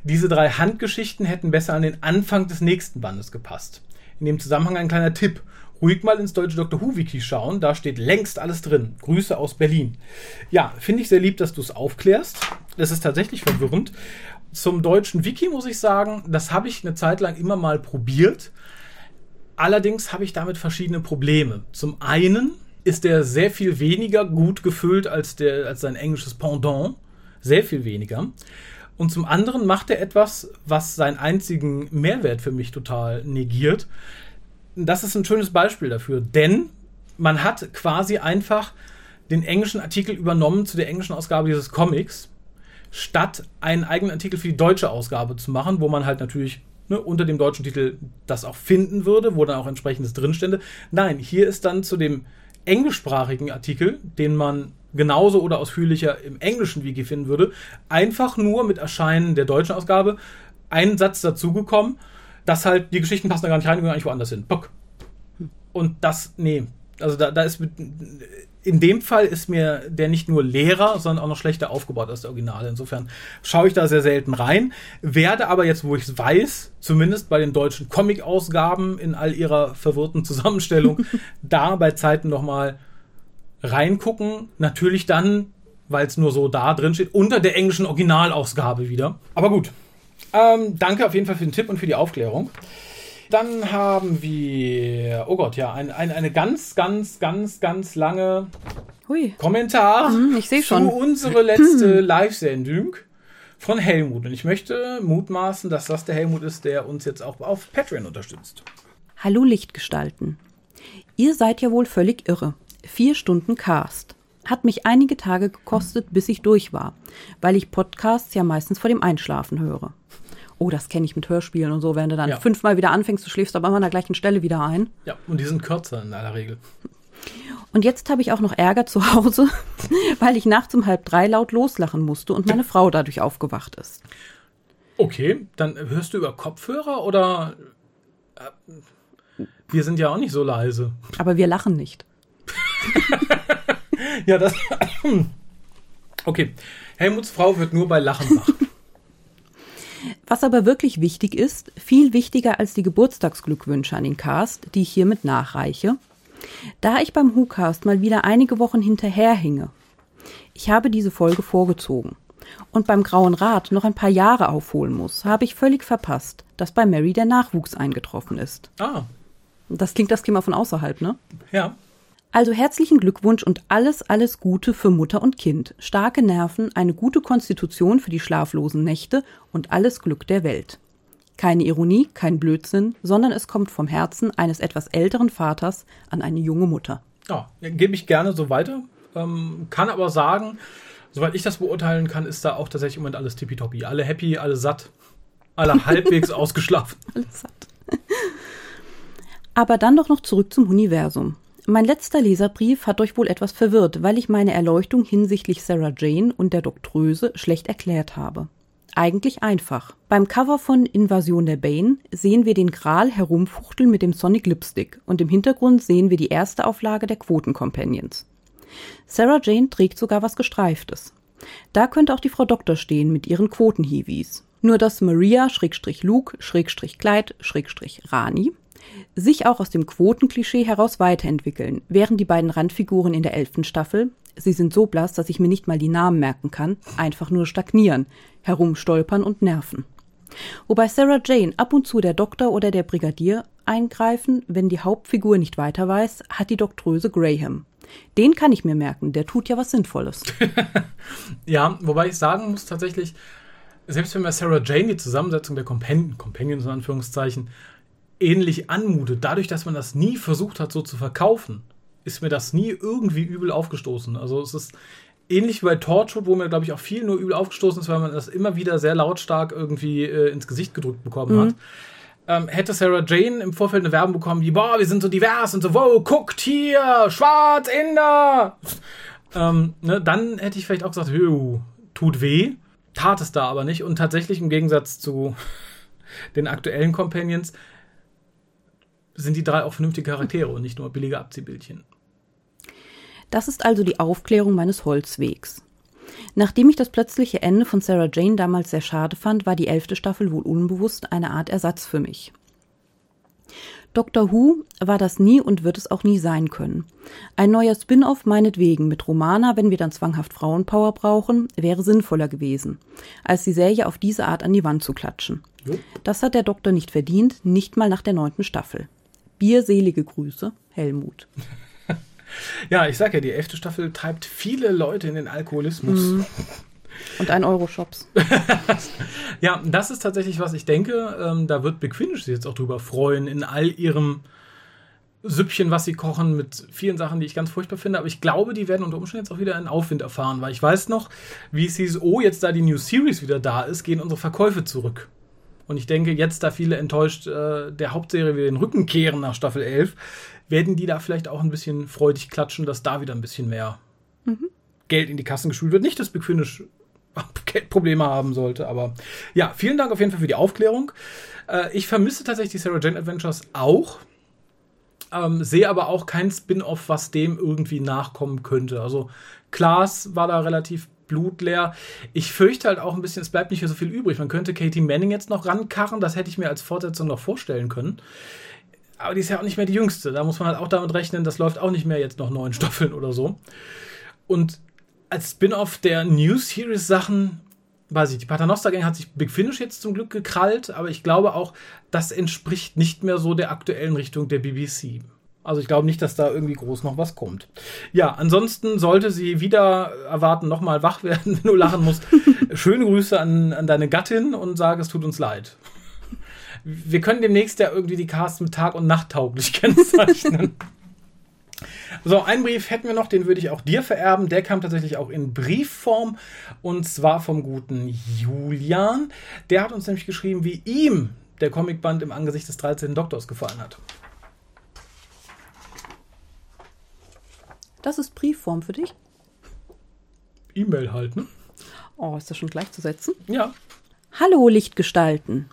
Diese drei Handgeschichten hätten besser an den Anfang des nächsten Bandes gepasst. In dem Zusammenhang ein kleiner Tipp. Ruhig mal ins deutsche Dr. Who Wiki schauen, da steht längst alles drin. Grüße aus Berlin. Ja, finde ich sehr lieb, dass du es aufklärst. Das ist tatsächlich verwirrend. Zum deutschen Wiki muss ich sagen, das habe ich eine Zeit lang immer mal probiert Allerdings habe ich damit verschiedene Probleme. Zum einen ist er sehr viel weniger gut gefüllt als, der, als sein englisches Pendant. Sehr viel weniger. Und zum anderen macht er etwas, was seinen einzigen Mehrwert für mich total negiert. Das ist ein schönes Beispiel dafür, denn man hat quasi einfach den englischen Artikel übernommen zu der englischen Ausgabe dieses Comics, statt einen eigenen Artikel für die deutsche Ausgabe zu machen, wo man halt natürlich ne, unter dem deutschen Titel das auch finden würde, wo dann auch entsprechendes drinstände. Nein, hier ist dann zu dem englischsprachigen Artikel, den man genauso oder ausführlicher im englischen Wiki finden würde, einfach nur mit Erscheinen der deutschen Ausgabe ein Satz dazugekommen, dass halt die Geschichten passen da gar nicht rein, gehen eigentlich woanders hin. Bock. Und das, nee, also da, da ist in dem Fall ist mir der nicht nur leerer, sondern auch noch schlechter aufgebaut als der Originale. Insofern schaue ich da sehr selten rein, werde aber jetzt, wo ich es weiß, zumindest bei den deutschen Comic-Ausgaben in all ihrer verwirrten Zusammenstellung, da bei Zeiten nochmal reingucken. Natürlich dann, weil es nur so da drin steht, unter der englischen Originalausgabe wieder. Aber gut. Ähm, danke auf jeden Fall für den Tipp und für die Aufklärung. Dann haben wir, oh Gott, ja, ein, ein, eine ganz, ganz, ganz, ganz lange Hui. Kommentar Hm, ich schon. zu unsere letzte Live-Sendung von Helmut. Und ich möchte mutmaßen, dass das der Helmut ist, der uns jetzt auch auf Patreon unterstützt. Hallo Lichtgestalten. Ihr seid ja wohl völlig irre. Vier Stunden Cast. Hat mich einige Tage gekostet, bis ich durch war, weil ich Podcasts ja meistens vor dem Einschlafen höre. Oh, das kenne ich mit Hörspielen und so, wenn du dann Ja. fünfmal wieder anfängst, du schläfst aber immer an der gleichen Stelle wieder ein. Ja, und die sind kürzer in aller Regel. Und jetzt habe ich auch noch Ärger zu Hause, weil ich nachts um halb drei laut loslachen musste und meine Frau dadurch aufgewacht ist. Okay, dann hörst du über Kopfhörer oder. äh, Wir sind ja auch nicht so leise. Aber wir lachen nicht. Ja, das. Okay. Helmuts Frau wird nur bei Lachen wach. Was aber wirklich wichtig ist, viel wichtiger als die Geburtstagsglückwünsche an den Cast, die ich hiermit nachreiche, da ich beim WhoCast mal wieder einige Wochen hinterherhinge. Ich habe diese Folge vorgezogen. Und beim Grauen Rat noch ein paar Jahre aufholen muss, habe ich völlig verpasst, dass bei Mary der Nachwuchs eingetroffen ist. Ah, Das klingt das Thema von außerhalb, ne? ja. Also herzlichen Glückwunsch und alles, alles Gute für Mutter und Kind. Starke Nerven, eine gute Konstitution für die schlaflosen Nächte und alles Glück der Welt. Keine Ironie, kein Blödsinn, sondern es kommt vom Herzen eines etwas älteren Vaters an eine junge Mutter. Ja, gebe ich gerne so weiter. Ähm, kann aber sagen, soweit ich das beurteilen kann, ist da auch tatsächlich im Moment alles tippitoppi. Alle happy, alle satt, alle halbwegs ausgeschlafen. Alles satt. Aber dann doch noch zurück zum Universum. Mein letzter Leserbrief hat euch wohl etwas verwirrt, weil ich meine Erleuchtung hinsichtlich Sarah Jane und der Doktröse schlecht erklärt habe. Eigentlich einfach. Beim Cover von Invasion der Bane sehen wir den Gral herumfuchteln mit dem Sonic Lipstick und im Hintergrund sehen wir die erste Auflage der Quoten Companions. Sarah Jane trägt sogar was Gestreiftes. Da könnte auch die Frau Doktor stehen mit ihren Quotenhiwis. Nur dass Maria, Sich auch aus dem Quotenklischee heraus weiterentwickeln, während die beiden Randfiguren in der elften Staffel, sie sind so blass, dass ich mir nicht mal die Namen merken kann, einfach nur stagnieren, herumstolpern und nerven. Wobei Sarah Jane ab und zu der Doktor oder der Brigadier eingreifen, wenn die Hauptfigur nicht weiter weiß, hat die Doktröse Graham. Den kann ich mir merken, der tut ja was Sinnvolles. Ja, wobei ich sagen muss tatsächlich, selbst wenn mir Sarah Jane die Zusammensetzung der Compan Companions in Anführungszeichen ähnlich anmutet, dadurch, dass man das nie versucht hat, so zu verkaufen, ist mir das nie irgendwie übel aufgestoßen. Also es ist ähnlich wie bei Torchwood, wo mir, glaube ich, auch viel nur übel aufgestoßen ist, weil man das immer wieder sehr lautstark irgendwie äh, ins Gesicht gedrückt bekommen hat. Ähm, hätte Sarah Jane im Vorfeld eine Werbung bekommen, wie, boah, wir sind so divers und so, wow, guckt hier, schwarz, Inder. ähm, ne, dann hätte ich vielleicht auch gesagt, "Hö, tut weh. Tat es da aber nicht. Und tatsächlich im Gegensatz zu den aktuellen Companions sind die drei auch vernünftige Charaktere und nicht nur billige Abziehbildchen. Das ist also die Aufklärung meines Holzwegs. Nachdem ich das plötzliche Ende von Sarah Jane damals sehr schade fand, war die elfte Staffel wohl unbewusst eine Art Ersatz für mich. Doctor Who war das nie und wird es auch nie sein können. Ein neuer Spin-off meinetwegen mit Romana, wenn wir dann zwanghaft Frauenpower brauchen, wäre sinnvoller gewesen, als die Serie auf diese Art an die Wand zu klatschen. Das hat der Doktor nicht verdient, nicht mal nach der neunten Staffel. Bierselige Grüße, Helmut. Ja, ich sag ja, die elfte Staffel treibt viele Leute in den Alkoholismus. Und ein Euro-Shops. Ja, das ist tatsächlich, was ich denke. Ähm, da wird Big Finish sich jetzt auch drüber freuen, in all ihrem Süppchen, was sie kochen, mit vielen Sachen, die ich ganz furchtbar finde. Aber ich glaube, die werden unter Umständen jetzt auch wieder einen Aufwind erfahren, weil ich weiß noch, wie es hieß, oh, jetzt da die New Series wieder da ist, gehen unsere Verkäufe zurück. Und ich denke, jetzt, da viele enttäuscht äh, der Hauptserie wieder den Rücken kehren nach Staffel 11, werden die da vielleicht auch ein bisschen freudig klatschen, dass da wieder ein bisschen mehr Geld in die Kassen gespült wird. Nicht, dass Big Finish Geldprobleme haben sollte, aber ja, vielen Dank auf jeden Fall für die Aufklärung. Äh, ich vermisse tatsächlich die Sarah Jane Adventures auch. Ähm, sehe aber auch kein Spin-off, was dem irgendwie nachkommen könnte. Also Klaas war da relativ blutleer. Ich fürchte halt auch ein bisschen, es bleibt nicht mehr so viel übrig. Man könnte Katie Manning jetzt noch rankarren, das hätte ich mir als Fortsetzung noch vorstellen können. aber die ist ja auch nicht mehr die jüngste. Da muss man halt auch damit rechnen, das läuft auch nicht mehr jetzt noch neun Staffeln oder so. Und als Spin-off der New Series Sachen, weiß ich, die Paternoster Gang hat sich Big Finish jetzt zum Glück gekrallt, aber ich glaube auch, das entspricht nicht mehr so der aktuellen Richtung der BBC. Also ich glaube nicht, dass da irgendwie groß noch was kommt. Ja, ansonsten sollte sie wieder erwarten, nochmal wach werden, wenn du lachen musst. Schöne Grüße an, an deine Gattin und sage, es tut uns leid. Wir können demnächst ja irgendwie die Cast mit Tag- und Nacht tauglich kennzeichnen. So, einen Brief hätten wir noch, den würde ich auch dir vererben. Der kam tatsächlich auch in Briefform und zwar vom guten Julian. Der hat uns nämlich geschrieben, wie ihm der Comicband im Angesicht des 13. Doktors gefallen hat. Das ist Briefform für dich? E-Mail halt, ne? Oh, ist das schon gleichzusetzen? Ja. Hallo Lichtgestalten.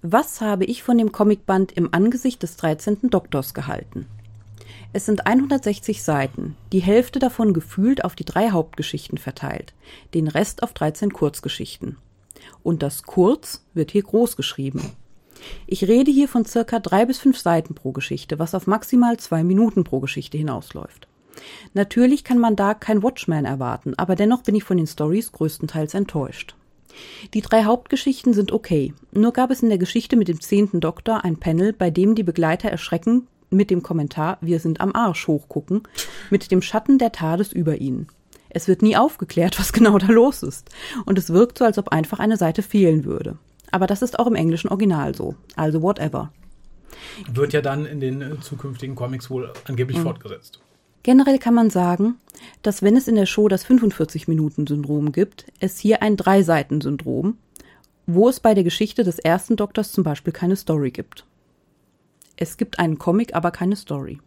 Was habe ich von dem Comicband im Angesicht des 13. Doktors gehalten? Es sind 160 Seiten, die Hälfte davon gefühlt auf die drei Hauptgeschichten verteilt, den Rest auf 13 Kurzgeschichten. Und das Kurz wird hier groß geschrieben. Ich rede hier von circa drei bis fünf Seiten pro Geschichte, was auf maximal zwei Minuten pro Geschichte hinausläuft. Natürlich kann man da kein Watchman erwarten, aber dennoch bin ich von den Stories größtenteils enttäuscht. Die drei Hauptgeschichten sind okay, nur gab es in der Geschichte mit dem zehnten Doktor ein Panel, bei dem die Begleiter erschrecken mit dem Kommentar Wir sind am Arsch hochgucken, mit dem Schatten der Tades über ihnen. Es wird nie aufgeklärt, was genau da los ist, und es wirkt so, als ob einfach eine Seite fehlen würde. Aber das ist auch im englischen Original so, also whatever. Wird ja dann in den äh, zukünftigen Comics wohl angeblich mhm. fortgesetzt. Generell kann man sagen, dass wenn es in der Show das 45-Minuten-Syndrom gibt, es hier ein Drei-Seiten-Syndrom, wo es bei der Geschichte des ersten Doktors zum Beispiel keine Story gibt. Es gibt einen Comic, aber keine Story.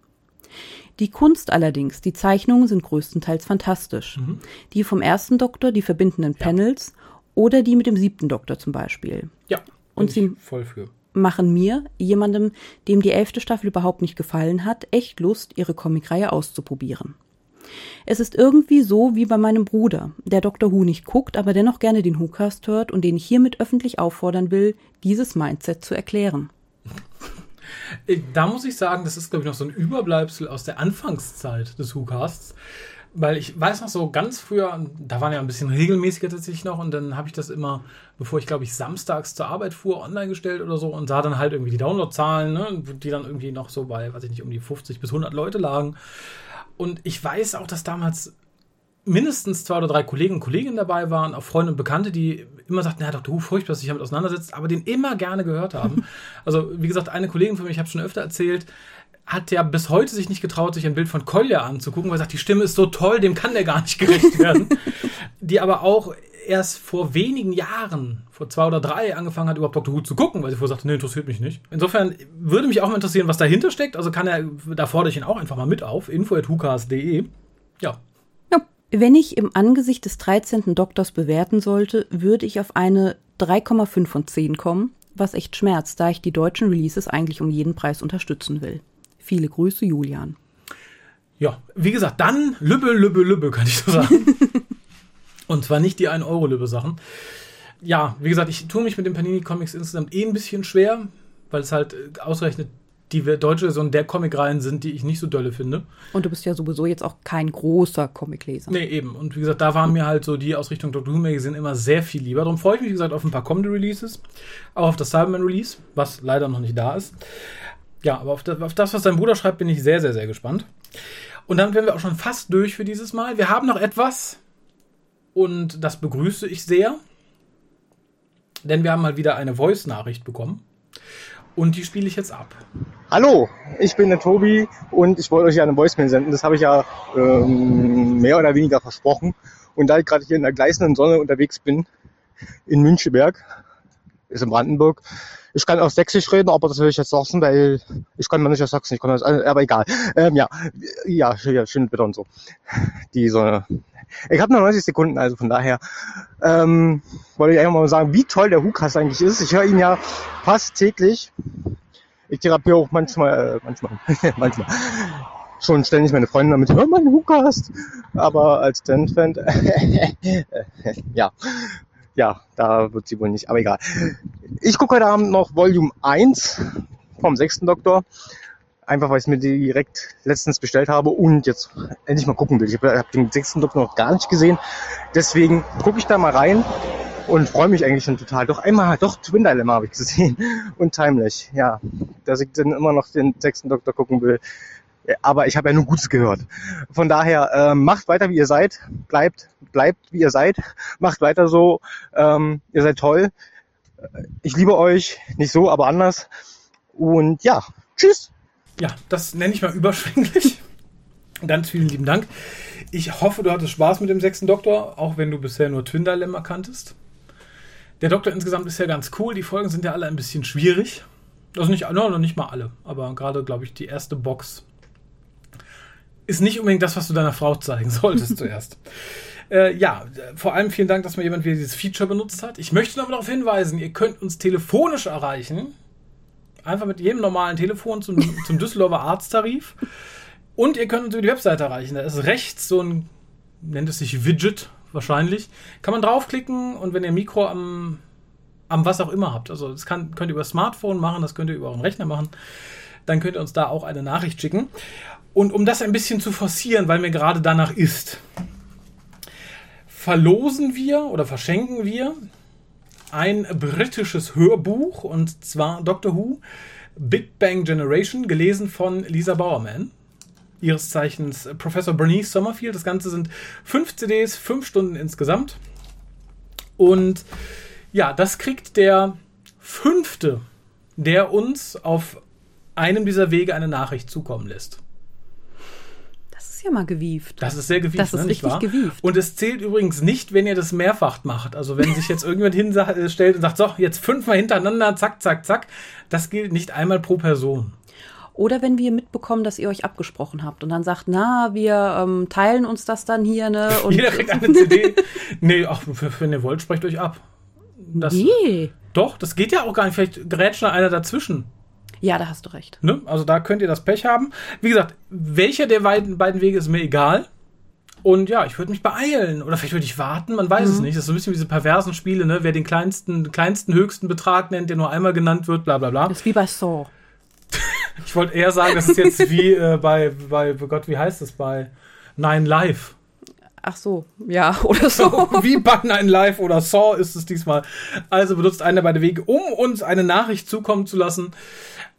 Die Kunst allerdings, die Zeichnungen sind größtenteils fantastisch. Mhm. Die vom ersten Doktor, die verbindenden Panels ja. oder die mit dem siebten Doktor zum Beispiel. Ja, und sie voll für machen mir, jemandem, dem die elfte Staffel überhaupt nicht gefallen hat, echt Lust, ihre Comicreihe auszuprobieren. Es ist irgendwie so wie bei meinem Bruder, der Dr. Who nicht guckt, aber dennoch gerne den Whocast hört und den ich hiermit öffentlich auffordern will, dieses Mindset zu erklären. Da muss ich sagen, das ist, glaube ich, noch so ein Überbleibsel aus der Anfangszeit des Whocasts weil ich weiß noch so ganz früher, da waren ja ein bisschen regelmäßiger tatsächlich noch und dann habe ich das immer, bevor ich glaube ich samstags zur Arbeit fuhr, online gestellt oder so und sah dann halt irgendwie die Downloadzahlen, ne, die dann irgendwie noch so bei, weiß ich nicht, um die 50 bis 100 Leute lagen. Und ich weiß auch, dass damals mindestens zwei oder drei Kollegen und Kolleginnen dabei waren, auch Freunde und Bekannte, die immer sagten, ja, Dr. Who, furchtbar, dass sich damit auseinandersetzt, aber den immer gerne gehört haben. also, wie gesagt, eine Kollegin von mir, ich habe schon öfter erzählt, hat ja bis heute sich nicht getraut, sich ein Bild von Kolja anzugucken, weil er sagt, die Stimme ist so toll, dem kann der gar nicht gerecht werden. die aber auch erst vor wenigen Jahren, vor zwei oder drei, angefangen hat, überhaupt Dr. Who zu gucken, weil sie vorher sagte, nee, interessiert mich nicht. Insofern würde mich auch mal interessieren, was dahinter steckt. Also kann er, da fordere ich ihn auch einfach mal mit auf, info.hucast.de. Ja. ja. Wenn ich im Angesicht des 13. Doktors bewerten sollte, würde ich auf eine 3,5 von 10 kommen, was echt schmerzt, da ich die deutschen Releases eigentlich um jeden Preis unterstützen will. Viele Grüße, Julian. Ja, wie gesagt, dann Lübbe, Lübbe, Lübbe, kann ich so sagen. Und zwar nicht die 1-Euro-Lübbe-Sachen. Ja, wie gesagt, ich tue mich mit den Panini-Comics insgesamt eh ein bisschen schwer, weil es halt ausgerechnet die deutsche Version der Comicreihen sind, die ich nicht so dolle finde. Und du bist ja sowieso jetzt auch kein großer Comicleser. Nee, eben. Und wie gesagt, da waren mir halt so die aus Richtung Doctor Who Magazine immer sehr viel lieber. Darum freue ich mich, wie gesagt, auf ein paar kommende Releases. Auch auf das Cyberman Release, was leider noch nicht da ist. Ja, aber auf das, auf das, was dein Bruder schreibt, bin ich sehr, sehr, sehr gespannt. Und dann wären wir auch schon fast durch für dieses Mal. Wir haben noch etwas und das begrüße ich sehr, denn wir haben mal wieder eine Voice-Nachricht bekommen und die spiele ich jetzt ab. Hallo, ich bin der Tobi und ich wollte euch ja eine Voicemail senden. Das habe ich ja ähm, mehr oder weniger versprochen. Und da ich gerade hier in der gleißenden Sonne unterwegs bin, in Müncheberg, ist in Brandenburg, ich kann auch Sächsisch reden, aber das will ich jetzt lassen, weil ich kann mal nicht aus Sachsen, ich kann das, aber egal. Ähm, ja, ja, ja, schön bitte und so. Die so, ich habe nur 90 Sekunden, also von daher ähm, wollte ich einfach mal sagen, wie toll der Hukas eigentlich ist. Ich höre ihn ja fast täglich. Ich therapiere auch manchmal, äh, manchmal, manchmal schon ständig meine Freunde damit, hör mal den Hukast. Aber als Fan, ja, ja, da wird sie wohl nicht, aber egal. Ich gucke heute Abend noch Volume 1 vom sechsten Doktor. Einfach weil ich es mir direkt letztens bestellt habe und jetzt endlich mal gucken will. Ich habe hab den sechsten Doktor noch gar nicht gesehen. Deswegen gucke ich da mal rein und freue mich eigentlich schon total. Doch einmal, doch Twin Dilemma habe ich gesehen und Timeless. Ja, dass ich dann immer noch den sechsten Doktor gucken will. Aber ich habe ja nur Gutes gehört. Von daher äh, macht weiter, wie ihr seid. Bleibt, bleibt, wie ihr seid. Macht weiter so. Ähm, ihr seid toll. Ich liebe euch. Nicht so, aber anders. Und ja, tschüss. Ja, das nenne ich mal überschwänglich. Ganz vielen lieben Dank. Ich hoffe, du hattest Spaß mit dem sechsten Doktor, auch wenn du bisher nur Twin Dilemma kanntest. Der Doktor insgesamt ist ja ganz cool. Die Folgen sind ja alle ein bisschen schwierig. Also nicht, no, nicht mal alle, aber gerade, glaube ich, die erste Box ist nicht unbedingt das, was du deiner Frau zeigen solltest zuerst. Äh, ja, vor allem vielen Dank, dass mal jemand wieder dieses Feature benutzt hat. Ich möchte noch darauf hinweisen, ihr könnt uns telefonisch erreichen Einfach mit jedem normalen Telefon zum, zum Düsseldorfer Arzttarif. Und ihr könnt uns über die Webseite erreichen. Da ist rechts so ein, nennt es sich Widget wahrscheinlich. Kann man draufklicken und wenn ihr Mikro am, am was auch immer habt, also das kann, könnt ihr über Smartphone machen, das könnt ihr über euren Rechner machen, dann könnt ihr uns da auch eine Nachricht schicken. Und um das ein bisschen zu forcieren, weil mir gerade danach ist, verlosen wir oder verschenken wir ein britisches Hörbuch und zwar Doctor Who Big Bang Generation, gelesen von Lisa Bowerman. Ihres Zeichens Professor Bernice Sommerfield. Das Ganze sind fünf CDs, fünf Stunden insgesamt. Und ja, das kriegt der fünfte, der uns auf einem dieser Wege eine Nachricht zukommen lässt ja mal gewieft. Das ist sehr gewieft. Das ist ne, richtig gewieft. Und es zählt übrigens nicht, wenn ihr das mehrfach macht. Also wenn sich jetzt irgendjemand hinstellt und sagt, so, jetzt fünfmal hintereinander, zack, zack, zack. Das gilt nicht einmal pro Person. Oder wenn wir mitbekommen, dass ihr euch abgesprochen habt und dann sagt, na, wir ähm, teilen uns das dann hier, ne? Und Jeder kriegt eine CD. nee, ach, wenn ihr wollt, sprecht euch ab. Das, nee. Doch, das geht ja auch gar nicht. Vielleicht gerät schon einer dazwischen. Ja, da hast du recht. Ne? Also da könnt ihr das Pech haben. Wie gesagt, welcher der beiden, beiden Wege ist mir egal. Und ja, ich würde mich beeilen. Oder vielleicht würde ich warten, man weiß mhm. es nicht. Das ist so ein bisschen wie diese perversen Spiele, ne? Wer den kleinsten, kleinsten, höchsten Betrag nennt, der nur einmal genannt wird, bla bla bla. Das ist wie bei Saw. ich wollte eher sagen, das ist jetzt wie äh, bei, bei, oh Gott, wie heißt es, bei Nine Live. Ach so, ja, oder so. Wie bei Nine Live oder Saw ist es diesmal. Also benutzt einer der beiden Wege, um uns eine Nachricht zukommen zu lassen.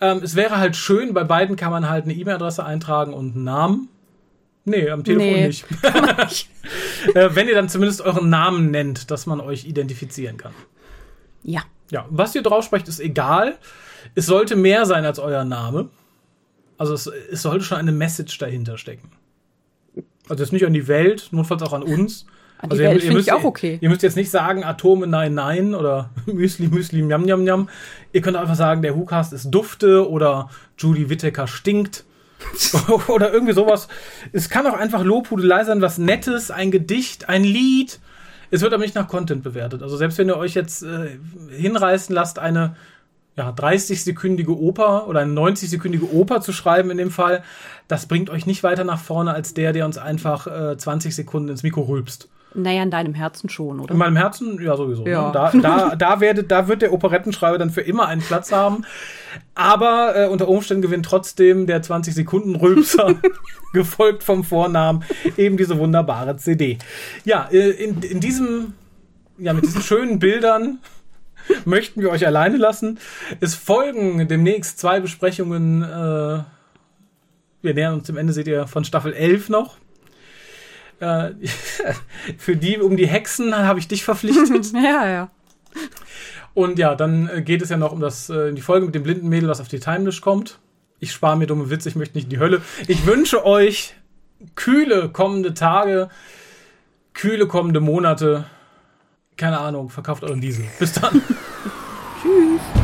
Ähm, es wäre halt schön, bei beiden kann man halt eine E-Mail-Adresse eintragen und einen Namen. Nee, am Telefon nee, nicht. äh, wenn ihr dann zumindest euren Namen nennt, dass man euch identifizieren kann. Ja. Ja, was ihr drauf sprecht, ist egal. Es sollte mehr sein als euer Name. Also es, es sollte schon eine Message dahinter stecken. Also jetzt nicht an die Welt, notfalls auch an uns. An die also Welt finde ich auch okay. Ihr müsst jetzt nicht sagen Atome nein nein oder Müsli Müsli Njam Njam Njam. Ihr könnt einfach sagen, der WhoCast ist dufte oder Julie Whittaker stinkt. oder irgendwie sowas. Es kann auch einfach Lobhudelei sein, was Nettes, ein Gedicht, ein Lied. Es wird aber nicht nach Content bewertet. Also selbst wenn ihr euch jetzt äh, hinreißen lasst, eine ja, 30-sekündige Oper oder eine 90-sekündige Oper zu schreiben in dem Fall, das bringt euch nicht weiter nach vorne als der, der uns einfach äh, 20 Sekunden ins Mikro rülpst. Naja, in deinem Herzen schon, oder? In meinem Herzen, ja, sowieso. Ne? Ja. Da, da, da, werdet, da wird der Operettenschreiber dann für immer einen Platz haben. Aber äh, unter Umständen gewinnt trotzdem der 20-Sekunden-Rülpser, gefolgt vom Vornamen, eben diese wunderbare CD. Ja, äh, in, in diesem, ja, mit diesen schönen Bildern möchten wir euch alleine lassen. Es folgen demnächst zwei Besprechungen. Äh, wir nähern uns dem Ende, seht ihr, von Staffel 11 noch. Äh, für die um die Hexen habe ich dich verpflichtet. ja, ja. Und ja, dann äh, geht es ja noch um das, äh, die Folge mit dem blinden Mädel, was auf die Timelash kommt. Ich spare mir dumme Witze, ich möchte nicht in die Hölle. Ich wünsche euch kühle kommende Tage, kühle kommende Monate. Keine Ahnung, verkauft euren Diesel. Bis dann. Tschüss.